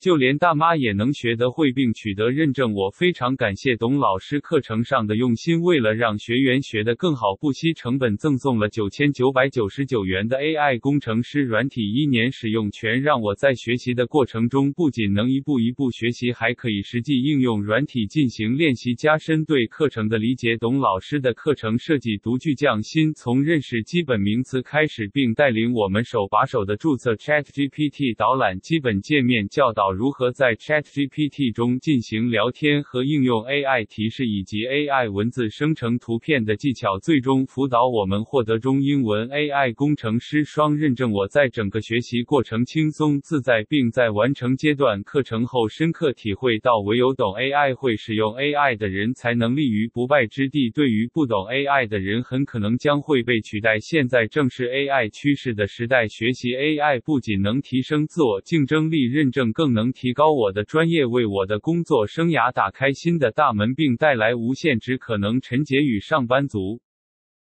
就连大妈也能学得会并取得认证。我非常感谢董老师课程上的用心，为了让学员学得更好，不惜成本赠送了九千九百九十九元的 AI 工程师软体一年使用权，让我在学习的过程中不仅能一步一步学习，还可以实际应用软体进行练习，加深对课程的理解。董老师的课程设计独具匠心，从认识基本名词开始，并带领我们手把手的注册 ChatGPT，导览基本界面，教导如何在 ChatGPT 中进行聊天和应用 AI 提示以及 AI 文字生成图片的技巧，最终辅导我们获得中英文 AI 工程师双认证。我在整个学习过程轻松自在，并在完成阶段课程后深刻体会到，唯有懂 AI、会使用 AI 的人才能立于不败之地。对于不懂 AI 的人，很可能将会被取代。现在正是 AI 趋势的时代，学习 AI 不仅能提升自我竞争力，认证更能能提高我的专业，为我的工作生涯打开新的大门，并带来无限之可能。陈杰宇，上班族。